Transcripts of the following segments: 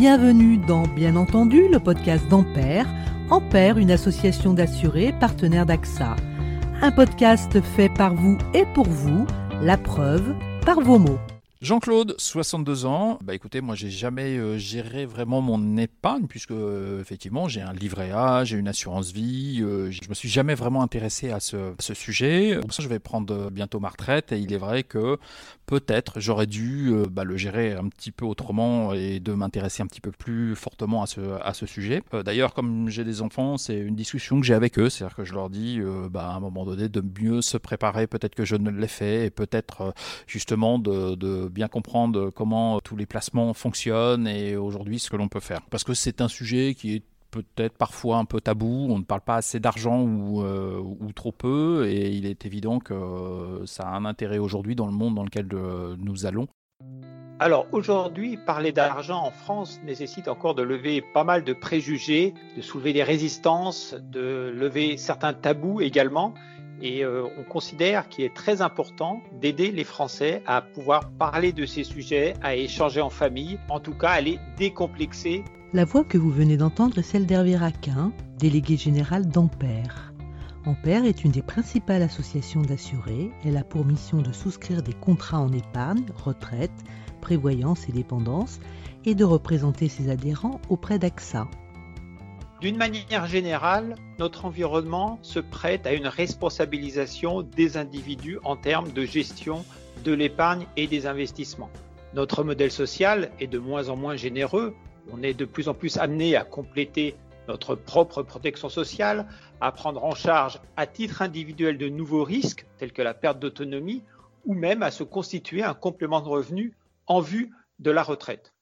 Bienvenue dans Bien entendu, le podcast d'Ampère. Ampère, une association d'assurés partenaire d'AXA. Un podcast fait par vous et pour vous, la preuve par vos mots. Jean-Claude, 62 ans. Bah écoutez, moi j'ai jamais euh, géré vraiment mon épargne puisque euh, effectivement j'ai un livret A, j'ai une assurance vie. Euh, je me suis jamais vraiment intéressé à ce, sujet. Pour ça, je vais prendre bientôt ma retraite et il est vrai que peut-être j'aurais dû bah, le gérer un petit peu autrement et de m'intéresser un petit peu plus fortement à ce, sujet. D'ailleurs, comme j'ai des enfants, c'est une discussion que j'ai avec eux, c'est-à-dire que je leur dis bah, à un moment donné de mieux se préparer. Peut-être que je ne l'ai fait et peut-être justement de bien comprendre comment tous les placements fonctionnent et aujourd'hui ce que l'on peut faire. Parce que c'est un sujet qui est peut-être parfois un peu tabou, on ne parle pas assez d'argent ou, euh, trop peu, et il est évident que ça a un intérêt aujourd'hui dans le monde dans lequel euh, nous allons. Alors aujourd'hui, parler d'argent en France nécessite encore de lever pas mal de préjugés, de soulever des résistances, de lever certains tabous également. Et euh, on considère qu'il est très important d'aider les Français à pouvoir parler de ces sujets, à échanger en famille, en tout cas à les décomplexer. La voix que vous venez d'entendre est celle d'Hervé Raquin, délégué général d'Ampère. Ampère est une des principales associations d'assurés. Elle a pour mission de souscrire des contrats en épargne, retraite, prévoyance et dépendance et de représenter ses adhérents auprès d'AXA. D'une manière générale, notre environnement se prête à une responsabilisation des individus en termes de gestion de l'épargne et des investissements. Notre modèle social est de moins en moins généreux. On est de plus en plus amené à compléter notre propre protection sociale, à prendre en charge à titre individuel de nouveaux risques tels que la perte d'autonomie ou même à se constituer un complément de revenu en vue de la retraite.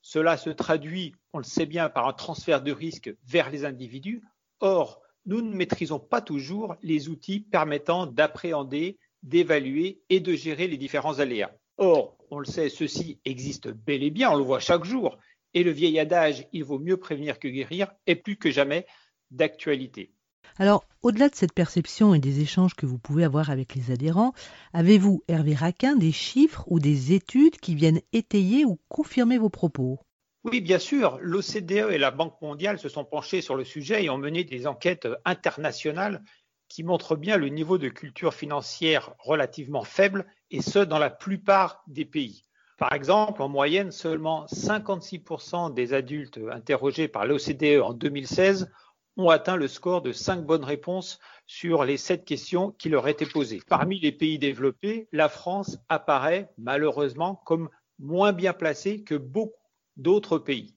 Cela se traduit, on le sait bien, par un transfert de risque vers les individus. Or, nous ne maîtrisons pas toujours les outils permettant d'appréhender, d'évaluer et de gérer les différents aléas. Or, on le sait, ceci existe bel et bien, on le voit chaque jour, et le vieil adage il vaut mieux prévenir que guérir est plus que jamais d'actualité. Alors, au-delà de cette perception et des échanges que vous pouvez avoir avec les adhérents, avez-vous, Hervé Raquin, des chiffres ou des études qui viennent étayer ou confirmer vos propos? Oui, bien sûr. L'OCDE et la Banque mondiale se sont penchés sur le sujet et ont mené des enquêtes internationales qui montrent bien le niveau de culture financière relativement faible, et ce, dans la plupart des pays. Par exemple, en moyenne, seulement 56% des adultes interrogés par l'OCDE en 2016 ont atteint le score de 5 bonnes réponses sur les 7 questions qui leur étaient posées. Parmi les pays développés, la France apparaît malheureusement comme moins bien placée que beaucoup d'autres pays.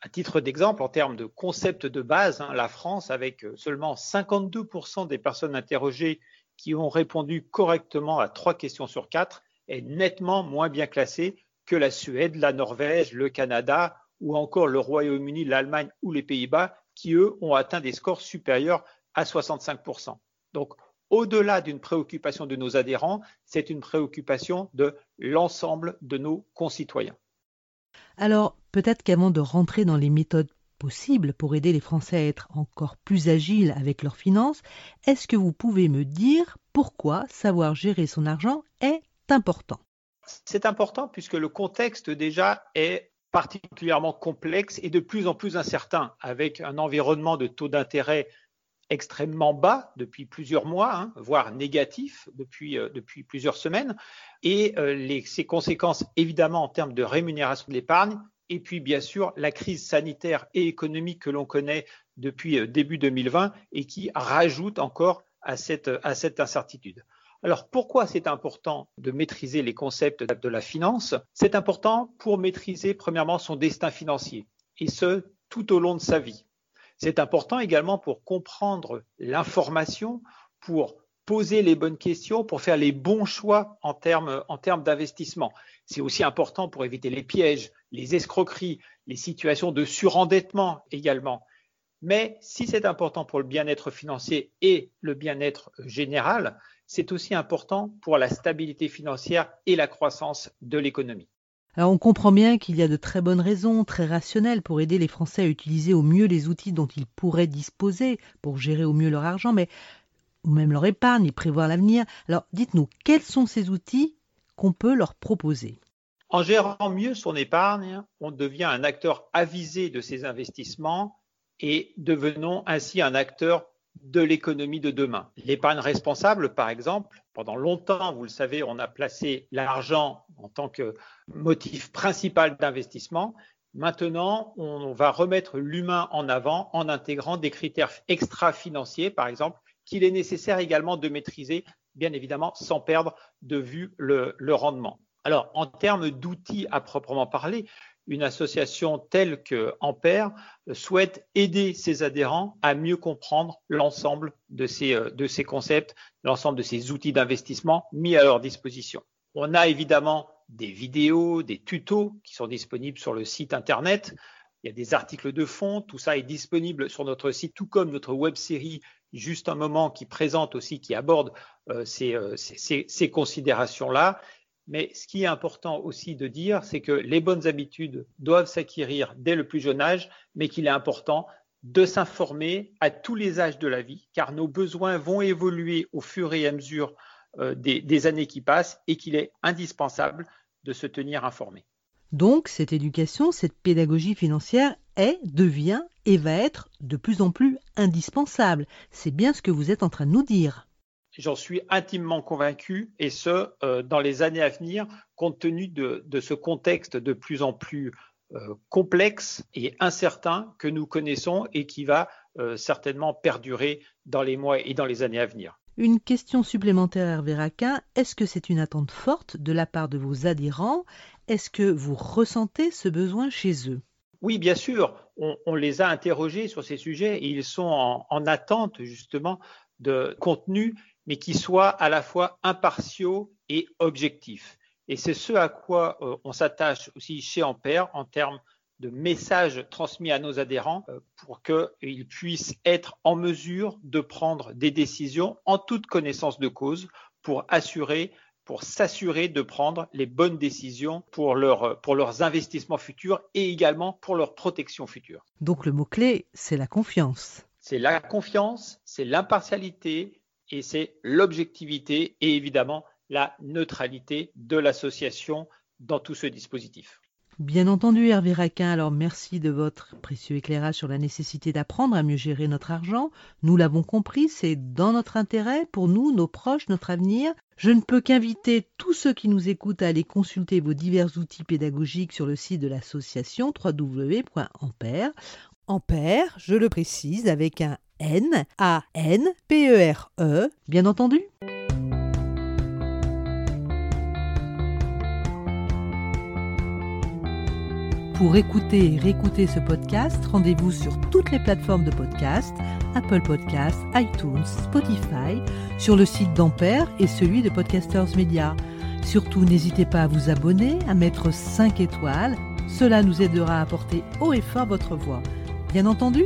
À titre d'exemple, en termes de concept de base, hein, la France, avec seulement 52% des personnes interrogées qui ont répondu correctement à trois questions sur quatre, est nettement moins bien classée que la Suède, la Norvège, le Canada ou encore le Royaume-Uni, l'Allemagne ou les Pays-Bas, qui eux ont atteint des scores supérieurs à 65%. Donc, au-delà d'une préoccupation de nos adhérents, c'est une préoccupation de l'ensemble de nos concitoyens. Alors, peut-être qu'avant de rentrer dans les méthodes possibles pour aider les Français à être encore plus agiles avec leurs finances, est-ce que vous pouvez me dire pourquoi savoir gérer son argent est important? C'est important puisque le contexte déjà est particulièrement complexe et de plus en plus incertain, avec un environnement de taux d'intérêt extrêmement bas depuis plusieurs mois, hein, voire négatif depuis, euh, depuis plusieurs semaines, et euh, ses conséquences évidemment en termes de rémunération de l'épargne, et puis bien sûr la crise sanitaire et économique que l'on connaît depuis euh, début 2020 et qui rajoute encore à cette incertitude. Alors pourquoi c'est important de maîtriser les concepts de la finance? C'est important pour maîtriser premièrement son destin financier, et ce, tout au long de sa vie. C'est important également pour comprendre l'information, pour poser les bonnes questions, pour faire les bons choix en termes, en termes d'investissement. C'est aussi important pour éviter les pièges, les escroqueries, les situations de surendettement également. Mais si c'est important pour le bien-être financier et le bien-être général, c'est aussi important pour la stabilité financière et la croissance de l'économie. Alors on comprend bien qu'il y a de très bonnes raisons, très rationnelles, pour aider les Français à utiliser au mieux les outils dont ils pourraient disposer pour gérer au mieux leur argent, mais ou même leur épargne et prévoir l'avenir. Alors dites-nous, quels sont ces outils qu'on peut leur proposer? En gérant mieux son épargne, on devient un acteur avisé de ses investissements et devenons ainsi un acteur de l'économie de demain. L'épargne responsable, par exemple, pendant longtemps, vous le savez, on a placé l'argent en tant que motif principal d'investissement. Maintenant, on va remettre l'humain en avant en intégrant des critères extra-financiers, par exemple, qu'il est nécessaire également de maîtriser, bien évidemment, sans perdre de vue le, le rendement. Alors, en termes d'outils à proprement parler, une association telle que Ampère souhaite aider ses adhérents à mieux comprendre l'ensemble de ces, euh, de ces concepts, l'ensemble de ces outils d'investissement mis à leur disposition. On a évidemment des vidéos, des tutos qui sont disponibles sur le site Internet. Il y a des articles de fond, tout ça est disponible sur notre site, tout comme notre web série Juste un moment qui présente aussi, qui aborde euh, ces, euh, ces considérations-là. Mais ce qui est important aussi de dire, c'est que les bonnes habitudes doivent s'acquérir dès le plus jeune âge, mais qu'il est important de s'informer à tous les âges de la vie, car nos besoins vont évoluer au fur et à mesure euh, des, des années qui passent et qu'il est indispensable de se tenir informé. Donc, cette éducation, cette pédagogie financière est, devient et va être de plus en plus indispensable. C'est bien ce que vous êtes en train de nous dire. J'en suis intimement convaincu, et ce, euh, dans les années à venir, compte tenu de, ce contexte de plus en plus euh, complexe et incertain que nous connaissons et qui va euh, certainement perdurer dans les mois et dans les années à venir. Une question supplémentaire, Hervé Raquin. Est-ce que c'est une attente forte de la part de vos adhérents? Est-ce que vous ressentez ce besoin chez eux? Oui, bien sûr. On, les a interrogés sur ces sujets et ils sont en, en attente justement de contenu mais qui soient à la fois impartiaux et objectifs. Et c'est ce à quoi euh, on s'attache aussi chez Ampère en termes de messages transmis à nos adhérents euh, pour qu'ils puissent être en mesure de prendre des décisions en toute connaissance de cause pour assurer pour s'assurer de prendre les bonnes décisions pour, leur, pour leurs investissements futurs et également pour leur protection future. Donc le mot-clé, c'est la confiance. C'est la confiance, c'est l'impartialité, et c'est l'objectivité et évidemment la neutralité de l'association dans tout ce dispositif. Bien entendu, Hervé Raquin, alors merci de votre précieux éclairage sur la nécessité d'apprendre à mieux gérer notre argent. Nous l'avons compris, c'est dans notre intérêt, pour nous, nos proches, notre avenir. Je ne peux qu'inviter tous ceux qui nous écoutent à aller consulter vos divers outils pédagogiques sur le site de l'association www.ampère. Ampère, je le précise, avec un N, A, N, P, E, R, E, bien entendu. Pour écouter et réécouter ce podcast, rendez-vous sur toutes les plateformes de podcast, Apple Podcasts, iTunes, Spotify, sur le site d'Ampère et celui de Podcasters Media. Surtout, n'hésitez pas à vous abonner, à mettre 5 étoiles. Cela nous aidera à porter haut et fort votre voix. Bien entendu,